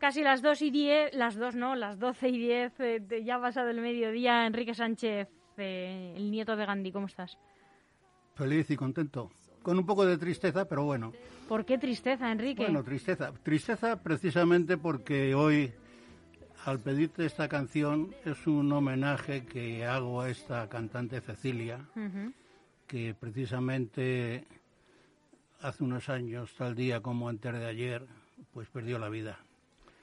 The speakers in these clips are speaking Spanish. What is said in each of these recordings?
Casi las dos y diez, las dos no, las doce y diez, eh, de- ya ha pasado el mediodía. Enrique Sánchez, eh, el nieto de Gandhi, ¿cómo estás? Feliz y contento. Con un poco de tristeza, pero bueno. ¿Por qué tristeza, Enrique? Bueno, tristeza. Tristeza precisamente porque hoy, al pedirte esta canción, es un homenaje que hago a esta cantante Cecilia, que precisamente hace unos años, tal día como antes de ayer, pues perdió la vida.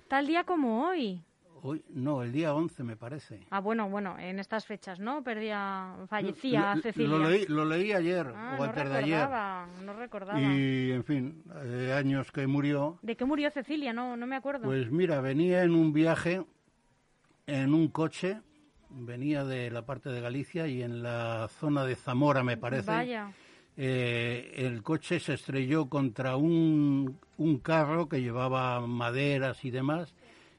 Tal día como hoy. Hoy, no, el día 11 me parece. Ah, bueno, bueno, en estas fechas, ¿no? Perdía, fallecía Lo- Cecilia. Lo leí, lo leí ayer Ah, o no antes de ayer. recordaba, no recordaba. Y, en fin, eh, años que murió. ¿De qué murió Cecilia? No, no me acuerdo. Pues mira, venía en un viaje en un coche, venía de la parte de Galicia y en la zona de Zamora, me parece. Vaya. Eh, el coche se estrelló contra un, un carro que llevaba maderas y demás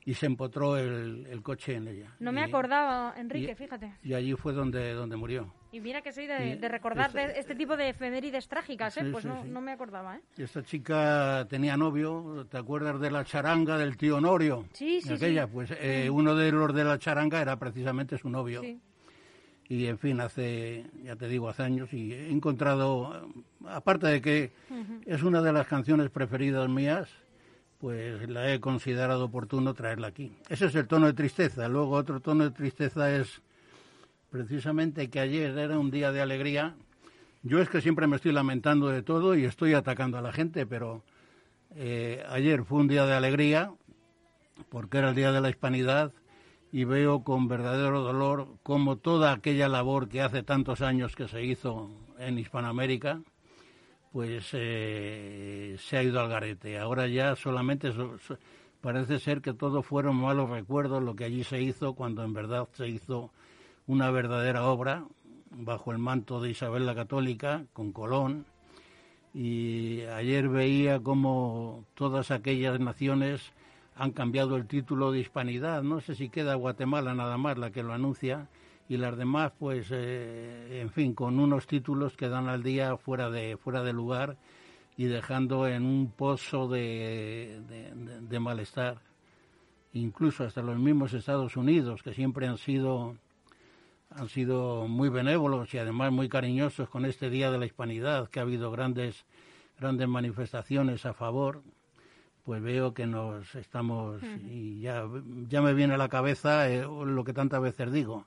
y se empotró el, el coche en ella. No me Y- acordaba, Enrique, y- fíjate. Y allí fue donde, donde murió. Y mira que soy de, y de recordar esta- este tipo de efemérides trágicas, ¿eh? Sí, Pues sí, no, sí. no me acordaba, ¿eh? Esta chica tenía novio, ¿te acuerdas de la charanga del tío Honorio? Sí, sí, Aquella, pues eh, uno de los de la charanga era precisamente su novio. Sí. Y en fin, hace, ya te digo, hace años y he encontrado, aparte de que es una de las canciones preferidas mías, pues la he considerado oportuno traerla aquí. Ese es el tono de tristeza. Luego otro tono de tristeza es precisamente que ayer era un día de alegría. Yo es que siempre me estoy lamentando de todo y estoy atacando a la gente, pero eh, ayer fue un día de alegría porque era el día de la hispanidad y veo con verdadero dolor cómo toda aquella labor que hace tantos años que se hizo en Hispanoamérica, pues eh, se ha ido al garete. Ahora ya solamente so- so- parece ser que todo fueron malos recuerdos lo que allí se hizo cuando en verdad se hizo una verdadera obra bajo el manto de Isabel la Católica con Colón y ayer veía cómo todas aquellas naciones han cambiado el título de hispanidad. No sé si queda Guatemala nada más la que lo anuncia y las demás, pues, eh, en fin, con unos títulos que dan al día fuera de fuera de lugar y dejando en un pozo de, de- de- malestar. Incluso hasta los mismos Estados Unidos, que siempre han sido han sido muy benévolos y además muy cariñosos con este Día de la Hispanidad, que ha habido grandes, grandes manifestaciones a favor, pues veo que nos estamos, y ya, ya me viene a la cabeza eh, lo que tantas veces digo,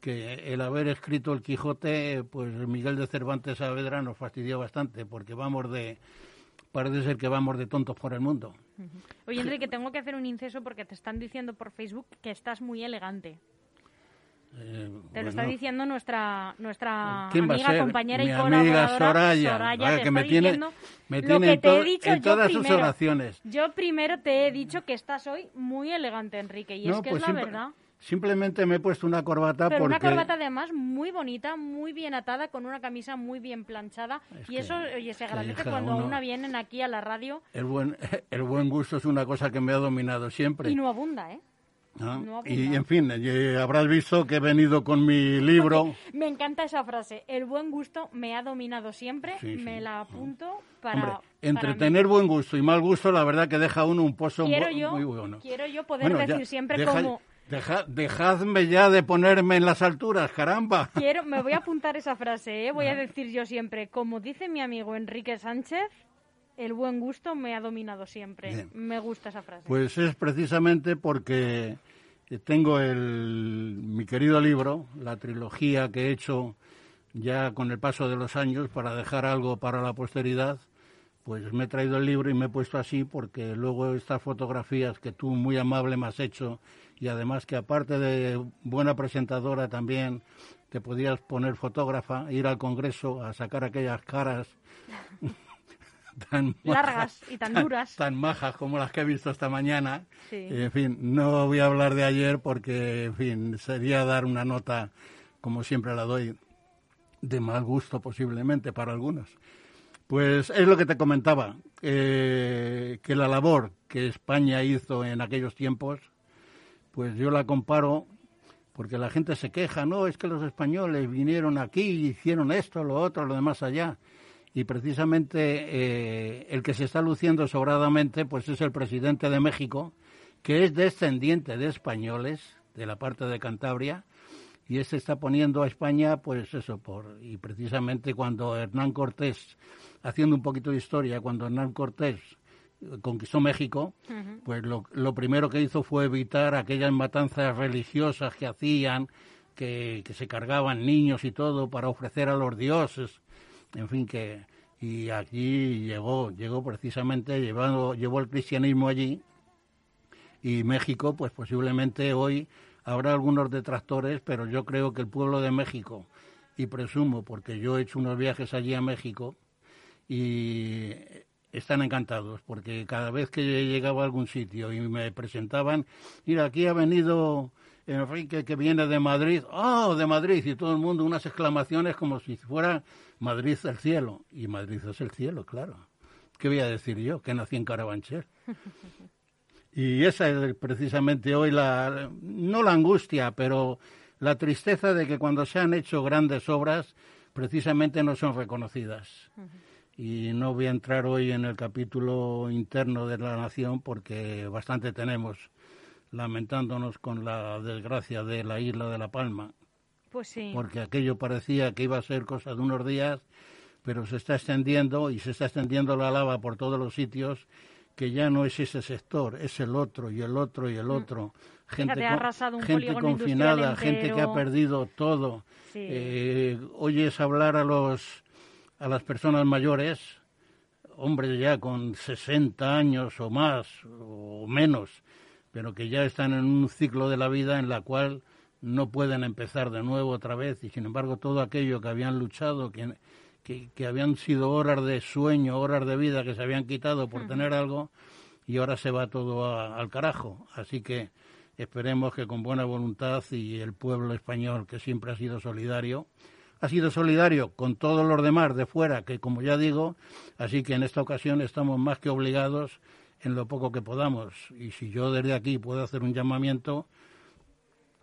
que el haber escrito el Quijote, pues Miguel de Cervantes Saavedra nos fastidió bastante, porque vamos de, parece ser que vamos de tontos por el mundo. Oye, Enrique, tengo que hacer un inceso porque te están diciendo por Facebook que estás muy elegante. Eh, Te lo está diciendo nuestra nuestra ¿Quién va a amiga, compañera y Mi colaboradora amiga Soraya, Vaya, que me tiene, me tiene que en, te he to- dicho en todas sus primero. oraciones. Yo primero te he dicho que estás hoy muy elegante, Enrique, y es que es la verdad. Simplemente me he puesto una corbata Pero porque una corbata además muy bonita, muy bien atada, con una camisa muy bien planchada. Es y eso, oye, se agradece cuando uno- una vienen aquí a la radio el buen, el buen gusto es una cosa que me ha dominado siempre. y no abunda, ¿eh? Y en fin, eh, habrás visto que he venido con mi libro. Me encanta esa frase. El buen gusto me ha dominado siempre. Sí, sí. Me la apunto para. Hombre, para entre mí. tener buen gusto y mal gusto, la verdad que deja uno un pozo quiero mu- yo, muy bueno. quiero yo poder Bueno, ya, decir siempre deja- como deja- dejadme ya de ponerme en las alturas, caramba. quiero, me voy a apuntar esa frase, ¿eh? voy a decir yo siempre, como dice mi amigo Enrique Sánchez, el buen gusto me ha dominado siempre. Bien. Me gusta esa frase. Pues es precisamente porque tengo el, mi querido libro, la trilogía que he hecho ya con el paso de los años para dejar algo para la posteridad, pues me he traído el libro y me he puesto así porque luego estas fotografías que tú muy amable me has hecho y además que aparte de buena presentadora también te podías poner fotógrafa, ir al Congreso a sacar aquellas caras tan Largas y tan duras. tan majas como las que he visto esta mañana. Sí. En fin, no voy a hablar de ayer porque, en fin, sería dar una nota, como siempre la doy, de mal gusto posiblemente para algunos. Pues es lo que te comentaba, eh, que la labor que España hizo en aquellos tiempos, pues yo la comparo porque la gente se queja, no, es que los españoles vinieron aquí y hicieron esto, lo otro, lo demás allá. Y precisamente eh, el que se está luciendo sobradamente, pues es el presidente de México, que es descendiente de españoles de la parte de Cantabria y este está poniendo a España, pues eso, por y precisamente cuando Hernán Cortés, haciendo un poquito de historia, cuando Hernán Cortés conquistó México, pues lo, lo, primero que hizo fue evitar aquellas matanzas religiosas que hacían, que, que se cargaban niños y todo para ofrecer a los dioses, en fin, que y aquí llegó, llegó precisamente, llevando, llevó el cristianismo allí y México, pues posiblemente hoy habrá algunos detractores, pero yo creo que el pueblo de México, y presumo, porque yo he hecho unos viajes allí a México, y están encantados, porque cada vez que llegaba a algún sitio y me presentaban, mira, aquí ha venido Enrique que viene de Madrid, ¡oh, de Madrid! Y todo el mundo unas exclamaciones como si fuera Madrid el cielo. Y Madrid es el cielo, claro. ¿Qué voy a decir yo? Que nací en Carabanchel. Y esa es precisamente hoy la, no la angustia, pero la tristeza de que cuando se han hecho grandes obras, precisamente no son reconocidas. Y no voy a entrar hoy en el capítulo interno de la nación porque bastante tenemos lamentándonos con la desgracia de la isla de La Palma. Pues sí. Porque aquello parecía que iba a ser cosa de unos días, pero se está extendiendo y se está extendiendo la lava por todos los sitios que ya no es ese sector, es el otro y el otro y el mm. otro. Gente, gente confinada, gente que ha perdido todo. Eh, oyes hablar a los a las personas mayores, hombres ya con 60 años o más o menos, pero que ya están en un ciclo de la vida en la cual no pueden empezar de nuevo otra vez y sin embargo todo aquello que habían luchado, que, que, habían sido horas de sueño, horas de vida que se habían quitado por tener algo y ahora se va todo al carajo. Así que esperemos que con buena voluntad y el pueblo español, que siempre ha sido solidario, ha sido solidario con todos los demás de fuera, que como ya digo, así que en esta ocasión estamos más que obligados en lo poco que podamos. Y si yo desde aquí puedo hacer un llamamiento,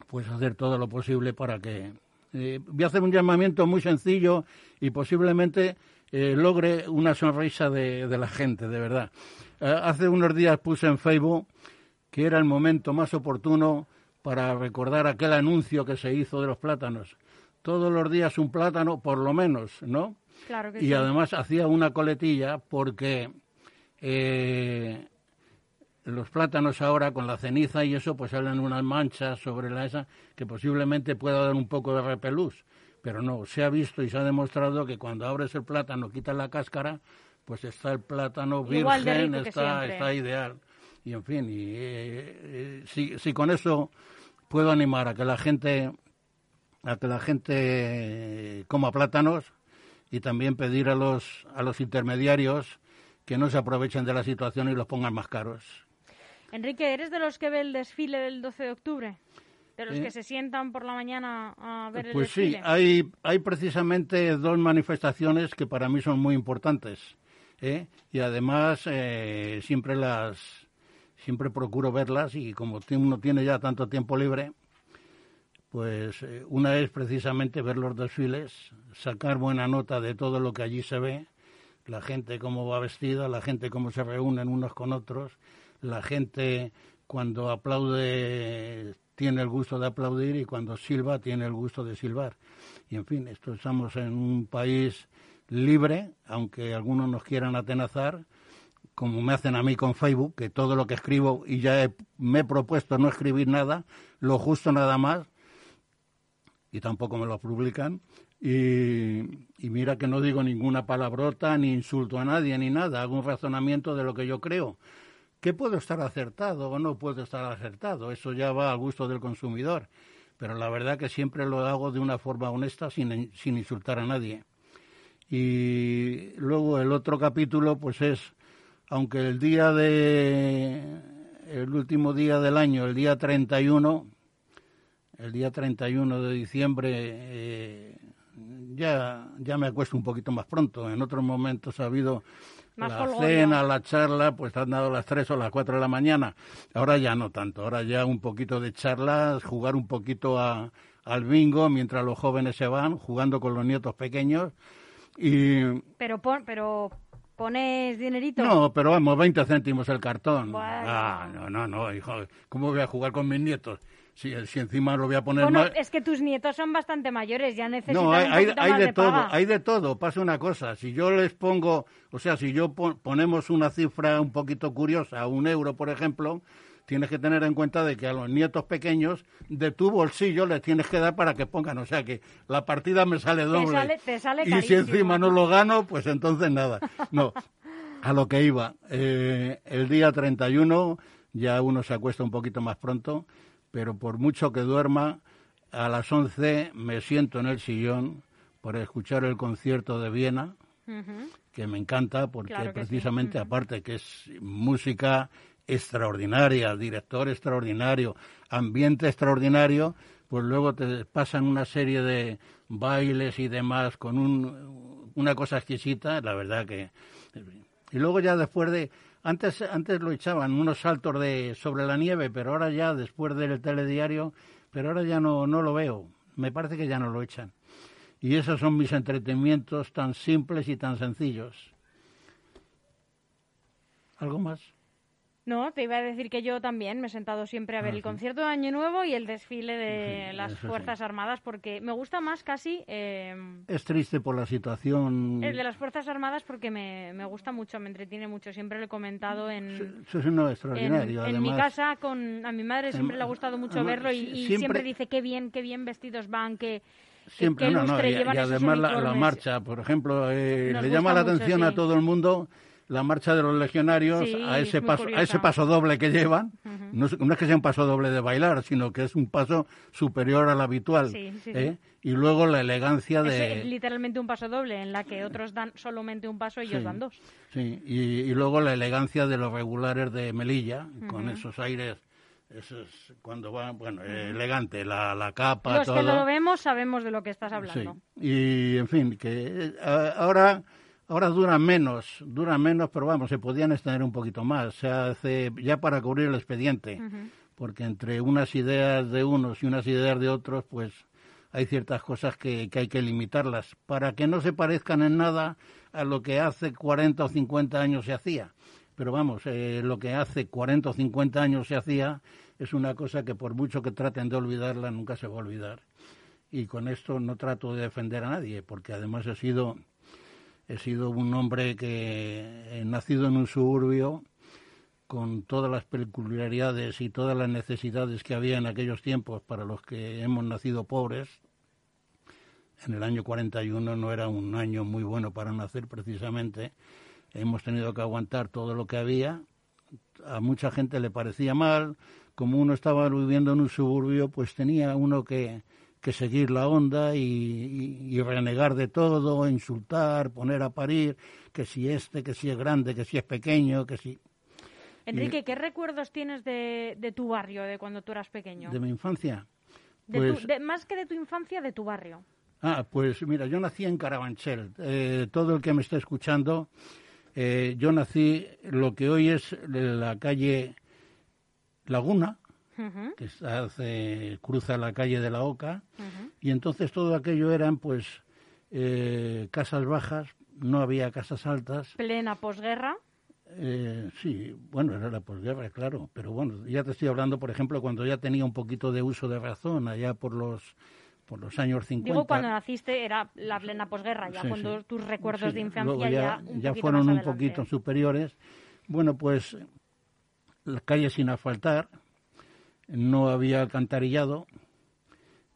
pues hacer todo lo posible para que eh, voy a hacer un llamamiento muy sencillo y posiblemente eh, logre una sonrisa de, la gente, de verdad. Eh, hace unos días puse en Facebook que era el momento más oportuno para recordar aquel anuncio que se hizo de los plátanos. Todos los días un plátano, por lo menos, ¿no? Claro que y además hacía una coletilla porque los plátanos ahora con la ceniza y eso pues salen unas manchas sobre la esa que posiblemente pueda dar un poco de repelús. Pero no se ha visto y se ha demostrado que cuando abres el plátano quitas la cáscara pues está el plátano virgen está está ideal. Y en fin y eh, eh, si, si con eso puedo animar a que la gente a que la gente coma plátanos y también pedir a los a los intermediarios que no se aprovechen de la situación y los pongan más caros. Enrique, ¿eres de los que ve el desfile del 12 de octubre? ¿De los que se sientan por la mañana a ver el pues desfile? Pues sí, hay, hay precisamente dos manifestaciones que para mí son muy importantes. ¿eh? Y además eh, siempre las siempre procuro verlas y como uno tiene ya tanto tiempo libre, pues eh, una es precisamente ver los desfiles, sacar buena nota de todo lo que allí se ve, la gente cómo va vestida, la gente cómo se reúnen unos con otros la gente cuando aplaude tiene el gusto de aplaudir y cuando silba tiene el gusto de silbar. Y en fin, esto estamos en un país libre, aunque algunos nos quieran atenazar, como me hacen a mí con Facebook, que todo lo que escribo y ya me he propuesto no escribir nada, lo justo nada más, y tampoco me lo publican. Y, y, mira que no digo ninguna palabrota, ni insulto a nadie, ni nada, hago un razonamiento de lo que yo creo que puedo estar acertado o no puedo estar acertado, eso ya va al gusto del consumidor, pero la verdad que siempre lo hago de una forma honesta sin, sin insultar a nadie. Y luego el otro capítulo pues es, aunque el día de, el último día del año, el día 31, el día 31 de diciembre, eh, ya, ya me acuesto un poquito más pronto. En otros momentos ha habido la cena, la charla, pues han dado las 3 o las 4 de la mañana. Ahora ya no tanto, ahora ya un poquito de charlas, jugar un poquito a, al bingo mientras los jóvenes se van, jugando con los nietos pequeños. Y... Pero, pero ¿Pones dinerito? No, pero vamos, 20 céntimos el cartón. Bueno. Ah, no, no, no, hijo, ¿cómo voy a jugar con mis nietos? Si, si encima lo voy a poner Bueno, más... es que tus nietos son bastante mayores, ya necesitan No, hay, un hay, más de, de todo, paga. hay de todo. Pasa una cosa, si yo les pongo, o sea, si yo pon- ponemos una cifra un poquito curiosa, un euro, por ejemplo, tienes que tener en cuenta de que a los nietos pequeños de tu bolsillo les tienes que dar para que pongan, o sea que la partida me sale doble. sale- te sale y si encima no lo gano, pues entonces nada. No, a lo que iba. Eh, el día 31 ya uno se acuesta un poquito más pronto, pero por mucho que duerma, a las 11 me siento en el sillón para escuchar el concierto de Viena, que me encanta porque Claro que sí. precisamente aparte que es música extraordinaria, director extraordinario, ambiente extraordinario, pues luego te pasan una serie de bailes y demás con un, una cosa exquisita, la verdad que y luego ya después de antes antes lo echaban unos saltos de sobre la nieve, pero ahora ya después del telediario, pero ahora ya no no lo veo. Me parece que ya no lo echan. Y esos son mis entretenimientos tan simples y tan sencillos. ¿Algo más? No, te iba a decir que yo también me he sentado siempre a ver Ah, el sí. concierto de Año Nuevo y el desfile de Sí, las sí. Fuerzas Armadas porque me gusta más casi eh, Es triste por la situación. el de las Fuerzas Armadas porque me, me gusta mucho, me entretiene mucho. Siempre lo he comentado en, Eso es uno en, extraordinario. en mi además. casa con a mi madre siempre le ha gustado mucho además, verlo y, si- y siempre- siempre... dice qué bien, qué bien vestidos van, que Siempre, qué no, no, y, además la, marcha, por ejemplo, eh, le llama la mucho, atención a todo el mundo la marcha de los legionarios Sí, a ese es paso, a ese paso doble que llevan. Ujú. no, es, no es que sea un paso doble de bailar, sino que es un paso superior al habitual. Sí, sí, ¿eh? Y luego la elegancia es de, eh, literalmente un paso doble en la que otros dan solamente un paso y ellos Sí. dan dos. Sí, y, y luego la elegancia de los regulares de Melilla, con esos aires, esos, cuando van, bueno, eh, elegante, la, la capa, Los todo. que lo vemos sabemos de lo que estás Sí, hablando. y en fin, que eh, ahora, ahora duran menos, duran menos, pero vamos, se podían extender un poquito más, se hace ya para cubrir el expediente, porque entre unas ideas de unos y unas ideas de otros, pues hay ciertas cosas que, que hay que limitarlas, para que no se parezcan en nada a lo que hace 40 o 50 años se hacía. Pero vamos, eh, lo que hace 40 o 50 años se hacía es una cosa que por mucho que traten de olvidarla, nunca se va a olvidar. Y con esto no trato de defender a nadie, porque además he sido, he sido un hombre que he nacido en un suburbio con todas las peculiaridades y todas las necesidades que había en aquellos tiempos para los que hemos nacido pobres. En el año 41 no era un año muy bueno para nacer precisamente. Hemos tenido que aguantar todo lo que había. A mucha gente le parecía mal. Como uno estaba viviendo en un suburbio, pues tenía uno que, que seguir la onda y, y- y renegar de todo, insultar, poner a parir, que si este, que si es grande, que si es pequeño, que si... Enrique, ¿qué recuerdos tienes de, de tu barrio, de cuando tú eras pequeño? De mi infancia. De Pues, tu- de- más que de tu infancia, de tu barrio. Ah, pues mira, yo nací en Carabanchel. Eh, todo el que me esté escuchando, eh, yo nací lo que hoy es la calle Laguna, Que hace- cruza la calle de la Oca, y entonces todo aquello eran pues eh, casas bajas, no había casas altas. Plena posguerra. Eh, sí, bueno, era la posguerra, claro, pero bueno, ya te estoy hablando, por ejemplo, cuando ya tenía un poquito de uso de razón, allá por los por los años 50. Digo, cuando naciste era la plena posguerra, ya Sí, cuando sí. tus recuerdos Sí, de infancia luego ya, ya, un ya poquito fueron más un poquito superiores. Bueno, pues las calles sin asfaltar, no había alcantarillado,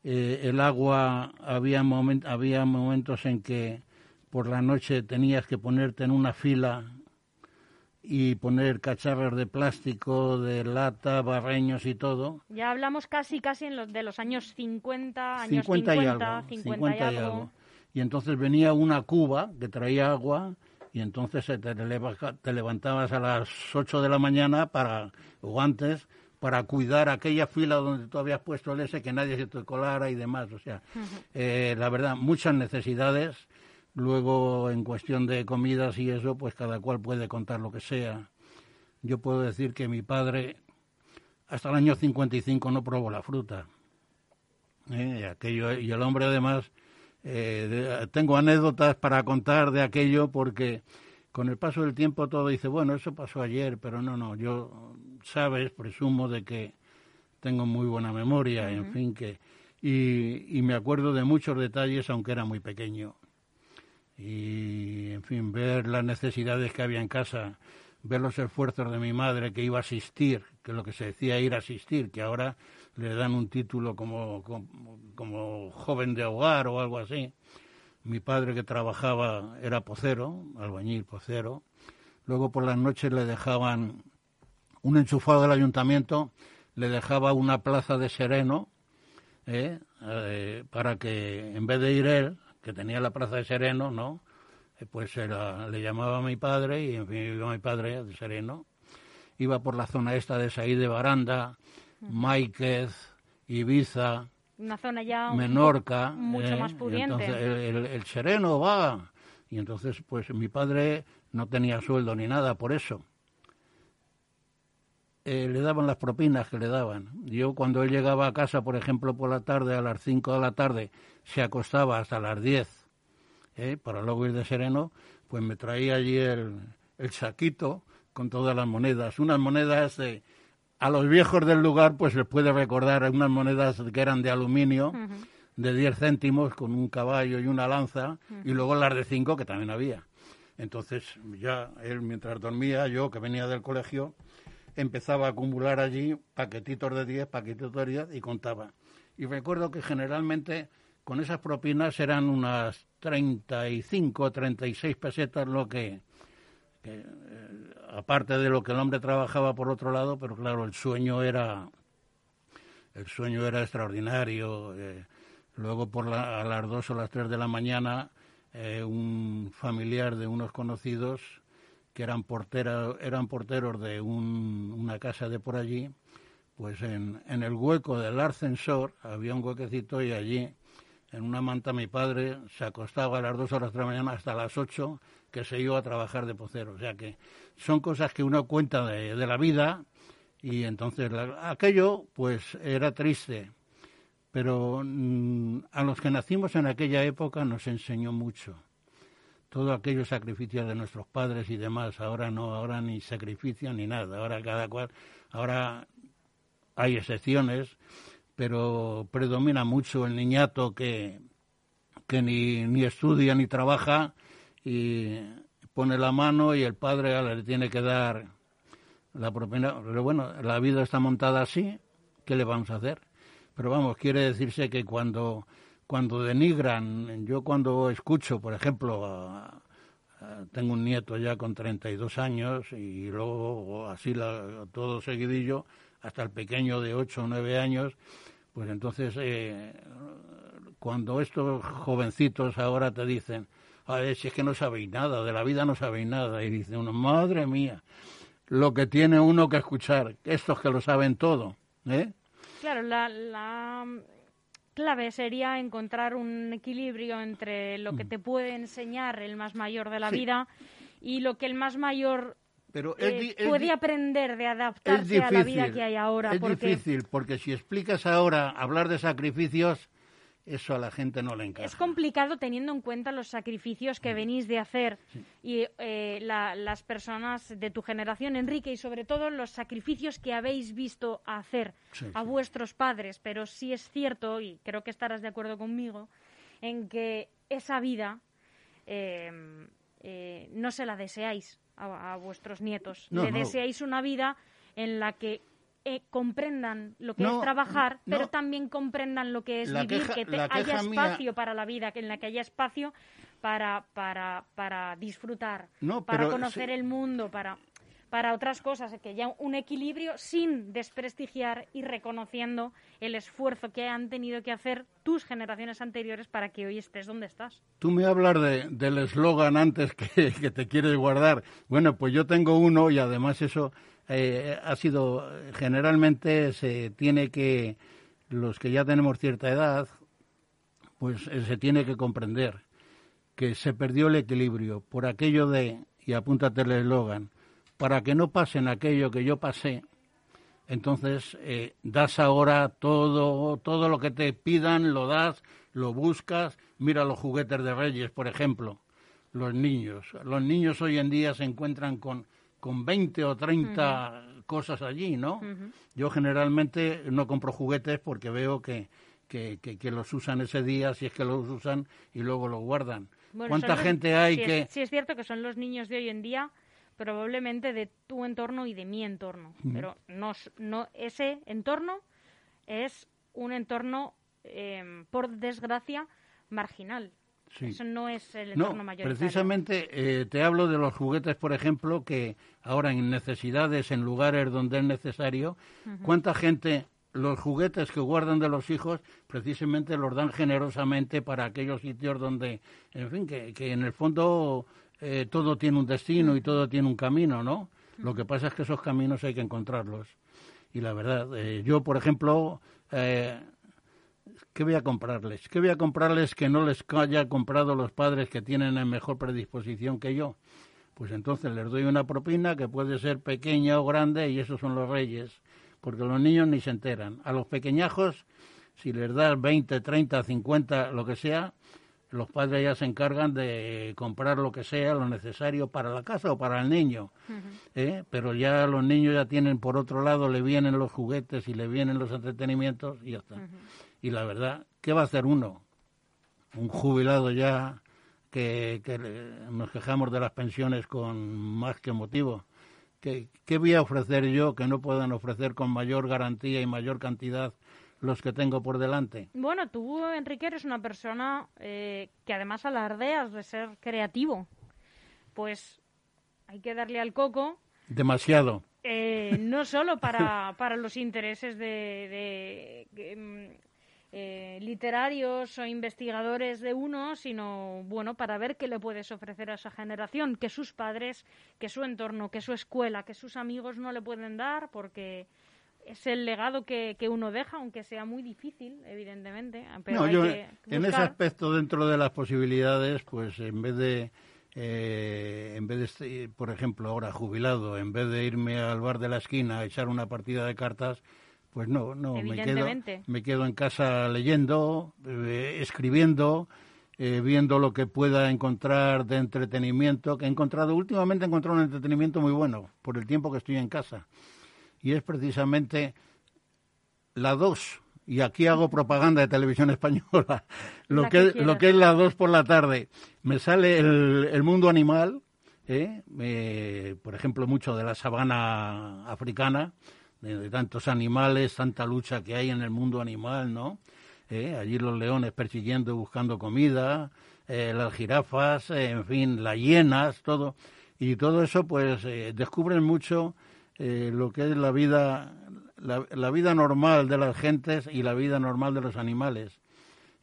eh, el agua, había, había momentos en que por la noche tenías que ponerte en una fila y poner cacharros de plástico, de lata, barreños y todo. Ya hablamos casi, casi en los, de los años 50, años 50 50, y algo. 50 y algo. Y entonces venía una cuba que traía agua y entonces se te, te levantabas a las 8 de la mañana para, o antes para cuidar aquella fila donde tú habías puesto el ese, que nadie se te colara y demás. O sea, eh, la verdad, muchas necesidades. Luego, en cuestión de comidas y eso, pues cada cual puede contar lo que sea. Yo puedo decir que mi padre, hasta el año 55, no probó la fruta. ¿eh? Y, aquello, y el hombre además, eh, de- tengo anécdotas para contar de aquello porque con el paso del tiempo todo dice, bueno, eso pasó ayer, pero no, no, yo, sabes, presumo de que tengo muy buena memoria, en fin, que... Y, y me acuerdo de muchos detalles, aunque era muy pequeño. Y, en fin, ver las necesidades que había en casa, ver los esfuerzos de mi madre que iba a asistir, que lo que se decía ir a asistir, que ahora le dan un título como, como, como joven de hogar o algo así mi padre que trabajaba era pocero, albañil pocero. Luego por las noches le dejaban un enchufado del ayuntamiento, le dejaba una plaza de sereno ¿eh? Eh, para que en vez de ir él, que tenía la plaza de sereno, ¿no? Eh, pues era, le llamaba a mi padre y en fin iba mi padre de sereno. Iba por la zona esta de Saí de Baranda, Máiquez, Ibiza, una zona ya Menorca, mucho más pudiente. Entonces el, sereno va. Y entonces, pues mi padre no tenía sueldo ni nada por eso. Eh, le daban las propinas que le daban. Yo cuando él llegaba a casa, por ejemplo, por la tarde, a las 5 de la tarde, se acostaba hasta las 10, ¿eh? para luego ir de sereno, pues me traía allí el, el saquito con todas las monedas. Unas monedas de a los viejos del lugar pues les puede recordar unas monedas que eran de aluminio de 10 céntimos con un caballo y una lanza y luego las de 5 que también había. Entonces ya él mientras dormía, yo que venía del colegio, empezaba a acumular allí paquetitos de 10, paquetitos de 10 y contaba. Y recuerdo que generalmente con esas propinas eran unas 35, 36 pesetas lo que, eh, aparte de lo que el hombre trabajaba por otro lado, pero claro, el sueño era el sueño era extraordinario. Eh, luego por a las dos o las tres de la mañana eh, un familiar de unos conocidos que eran portera, eran porteros de una casa de por allí, pues en, el hueco del ascensor había un huequecito y allí en una manta mi padre se acostaba a las dos horas de la mañana hasta las ocho que se iba a trabajar de pocero. O sea que son cosas que uno cuenta de, la vida y entonces aquello pues era triste. Pero mm, a los que nacimos en aquella época nos enseñó mucho. Todo aquellos sacrificios de nuestros padres y demás, ahora no, ahora ni sacrificio ni nada. Ahora cada cual, ahora hay excepciones, pero predomina mucho el niñato que, que ni, ni estudia ni trabaja y pone la mano y el padre le tiene que dar la propina. Pero bueno, la vida está montada así, ¿qué le vamos a hacer? Pero vamos, quiere decirse que cuando, cuando denigran, yo cuando escucho, por ejemplo, tengo un nieto ya con 32 años y luego así la, todo seguidillo, hasta el pequeño de 8 o 9 años, pues entonces eh, cuando estos jovencitos ahora te dicen, a ver si es que no sabéis nada, de la vida no sabéis nada. Y dice uno, madre mía, lo que tiene uno que escuchar, estos que lo saben todo. ¿eh? Claro, la, la clave sería encontrar un equilibrio entre lo que mm. te puede enseñar el más mayor de la vida y lo que el más mayor pero eh, puede aprender de adaptarse a la vida que hay ahora. Es difícil, porque si explicas ahora hablar de sacrificios, eso a la gente no le encaja. Es complicado teniendo en cuenta los sacrificios que mm. venís de hacer y eh, las personas de tu generación, Enrique, y sobre todo los sacrificios que habéis visto hacer a vuestros padres. Pero sí es cierto, y creo que estarás de acuerdo conmigo, en que esa vida em, eh, no se la deseáis a, vuestros nietos. Le deseáis una vida en la que eh, comprendan lo que es trabajar, pero también comprendan lo que es vivir, que haya espacio para la vida, que en la que haya espacio para, para, para disfrutar, para conocer el mundo, para para otras cosas, que haya un equilibrio sin desprestigiar y reconociendo el esfuerzo que han tenido que hacer tus generaciones anteriores para que hoy estés donde estás. Tú me hablas del eslogan antes que, que, te quieres guardar. Bueno, pues yo tengo uno y además eso eh, ha sido, generalmente se tiene que, los que ya tenemos cierta edad, pues eh, se tiene que comprender que se perdió el equilibrio por aquello de, y apúntate el eslogan, para que no pasen aquello que yo pasé, entonces eh, das ahora todo, todo lo que te pidan, lo das, lo buscas, mira los juguetes de Reyes, por ejemplo. los niños. Los niños hoy en día se encuentran con, con 20 o 30 cosas allí, ¿no? Yo generalmente no compro juguetes porque veo que, que, que, los usan ese día, si es que los usan, y luego los guardan. ¿Cuánta gente hay que...? sí, es cierto que son los niños de hoy en día probablemente de tu entorno y de mi entorno, pero no, no, ese entorno es un entorno, em, por desgracia, marginal. Eso no es el entorno no, mayoritario. Precisamente eh, te hablo de los juguetes, por ejemplo, que ahora en necesidades, en lugares donde es necesario, ¿cuánta gente los juguetes que guardan de los hijos precisamente los dan generosamente para aquellos sitios donde, en fin, que, que en el fondo eh, todo tiene un destino y todo tiene un camino, ¿no? Lo que pasa es que esos caminos hay que encontrarlos. Y la verdad, eh, yo, por ejemplo, eh, ¿qué voy a comprarles? ¿Qué voy a comprarles que no les haya comprado los padres que tienen en mejor predisposición que yo? Pues entonces les doy una propina que puede ser pequeña o grande y esos son los reyes, porque los niños ni se enteran. A los pequeñajos, si les das 20, 30, 50, lo que sea, los padres ya se encargan de comprar lo que sea, lo necesario para la casa o para el niño. ¿eh? Pero ya los niños ya tienen, por otro lado, le vienen los juguetes y le vienen los entretenimientos y ya está. Y la verdad, ¿qué va a hacer uno? Un jubilado ya que, nos quejamos de las pensiones con más que motivo. ¿Qué, ¿Qué voy a ofrecer yo que no puedan ofrecer con mayor garantía y mayor cantidad los que tengo por delante. Bueno, tú, Enrique, eres una persona eh, que además alardeas de ser creativo. Pues hay que darle al coco. Demasiado. Eh, no solo para, para los intereses de, mm, eh, literarios o investigadores de uno, sino bueno para ver qué le puedes ofrecer a esa generación, que sus padres, que su entorno, que su escuela, que sus amigos no le pueden dar, porque es el legado que, que, uno deja, aunque sea muy difícil, evidentemente. Pero en ese aspecto, dentro de las posibilidades, pues en vez de, eh, en vez de, por ejemplo, ahora jubilado, en vez de irme al bar de la esquina a echar una partida de cartas, pues no, no, me quedo, me quedo en casa leyendo, eh, escribiendo, eh, viendo lo que pueda encontrar de entretenimiento, que he encontrado, últimamente he encontrado un entretenimiento muy bueno, por el tiempo que estoy en casa y es precisamente la 2. Y aquí hago propaganda de televisión española. Lo, que, lo que es la 2 por la tarde. Me sale el, mundo animal, ¿eh? por ejemplo, mucho de la sabana africana, de, tantos animales, tanta lucha que hay en el mundo animal, ¿no? ¿Eh? Allí los leones persiguiendo, buscando comida, eh, las jirafas, en fin, las hienas, todo. Y todo eso, pues, descubren mucho eh, lo que es la vida, la, vida normal de las gentes y la vida normal de los animales.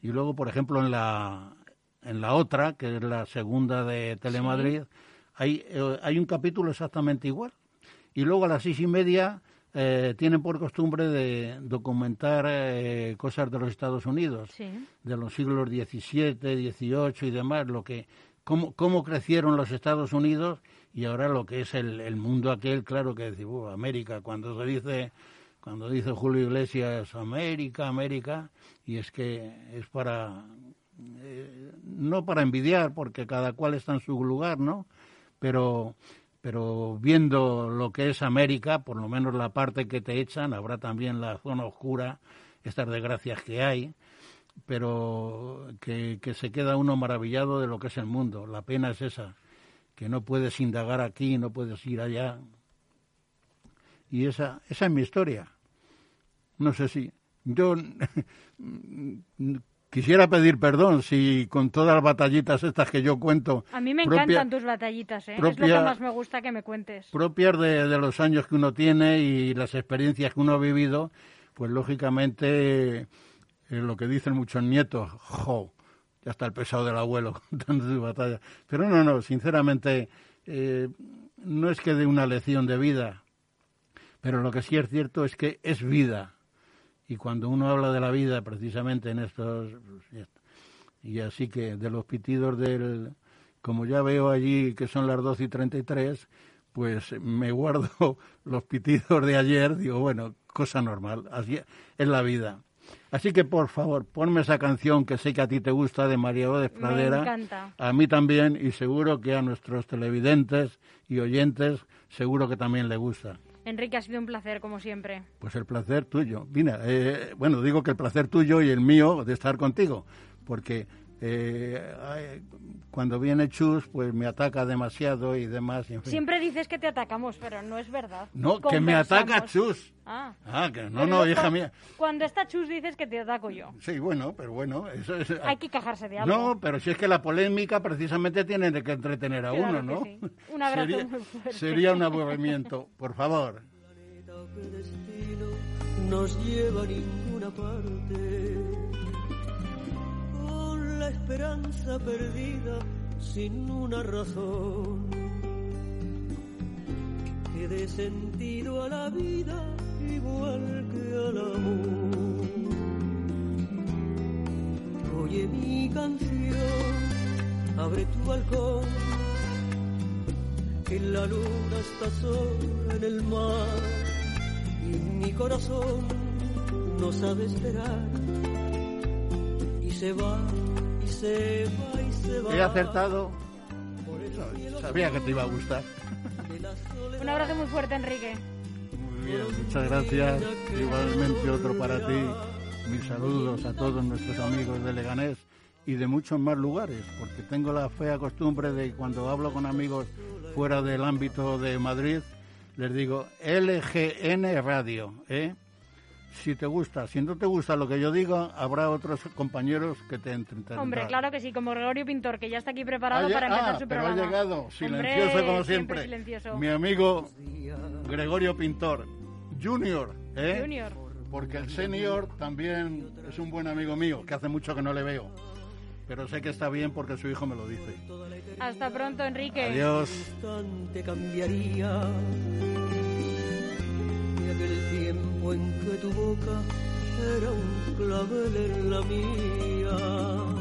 Y luego, por ejemplo, en la, en la otra, que es la segunda de Telemadrid, hay, eh, hay un capítulo exactamente igual. Y luego a las seis y media eh, tienen por costumbre de documentar cosas de los Estados Unidos, de los siglos XVII, XVIII y demás, lo que, cómo, cómo crecieron los Estados Unidos y ahora lo que es el, el mundo aquel, claro que decir, América, cuando se dice, cuando dice Julio Iglesias, América, América, y es que es para, eh, no para envidiar, porque cada cual está en su lugar, ¿no? Pero, pero viendo lo que es América, por lo menos la parte que te echan, habrá también la zona oscura, estas desgracias que hay, pero que, se queda uno maravillado de lo que es el mundo. La pena es esa, que no puedes indagar aquí, no puedes ir allá. Y esa, esa es mi historia. No sé si yo quisiera pedir perdón si con todas las batallitas estas que yo cuento. A mí me encantan tus batallitas, ¿eh? es lo que más me gusta que me cuentes. Propias de, de, los años que uno tiene y las experiencias que uno ha vivido, pues lógicamente eh, lo que dicen muchos nietos, jo, ya está el pesado del abuelo contando su batalla. Pero no, no, sinceramente, eh, no es que de una lección de vida, pero lo que sí es cierto es que es vida. Y cuando uno habla de la vida, precisamente en estos. Y así que de los pitidos del. Como ya veo allí que son las 12 y 33, pues me guardo los pitidos de ayer, digo, bueno, cosa normal, así es la vida. Así que, por favor, ponme esa canción que sé que a ti te gusta de María de Pradera. Me encanta. A mí también y seguro que a nuestros televidentes y oyentes seguro que también le gusta. Enrique, ha sido un placer, como siempre. Pues el placer tuyo. Mira, eh, bueno, digo que el placer tuyo y el mío de estar contigo, porque eh, cuando viene Chus, pues me ataca demasiado y demás. Siempre dices que te atacamos, pero no es verdad. No, que me ataca Chus. Ah, ah que no, no, hija mía. Cuando está Chus dices que te ataco yo. Sí, bueno, pero bueno, eso es... Hay que quejarse de algo. No, pero si es que la polémica precisamente tiene que entretener a uno, ¿no? Un abrazo sería, muy fuerte. Sería un aburrimiento, por favor. nos lleva a ninguna parte la esperanza perdida sin una razón que dé sentido a la vida igual que al amor. Oye mi canción, abre tu balcón, que la luna está sola en el mar y mi corazón no sabe esperar y se va He acertado. Sabía que te iba a gustar. Un abrazo muy fuerte, Enrique. Muy bien, muchas gracias. Igualmente otro para ti. Mis saludos a todos nuestros amigos de Leganés y de muchos más lugares, porque tengo la fea costumbre de cuando hablo con amigos fuera del ámbito de Madrid, les digo LGN Radio, ¿eh? Si te gusta. Si no te gusta lo que yo digo, habrá otros compañeros que te entretendrán. Hombre, claro que sí, como Gregorio Pintor, que ya está aquí preparado para empezar ah, su pero programa. ha llegado, silencioso como siempre. silencioso. Mi amigo Gregorio Pintor, Junior, ¿eh? Junior. Porque el senior también es un buen amigo mío, que hace mucho que no le veo. Pero sé que está bien porque su hijo me lo dice. Hasta pronto, Enrique. Adiós de aquel tiempo en que tu boca era un clavel en la mía.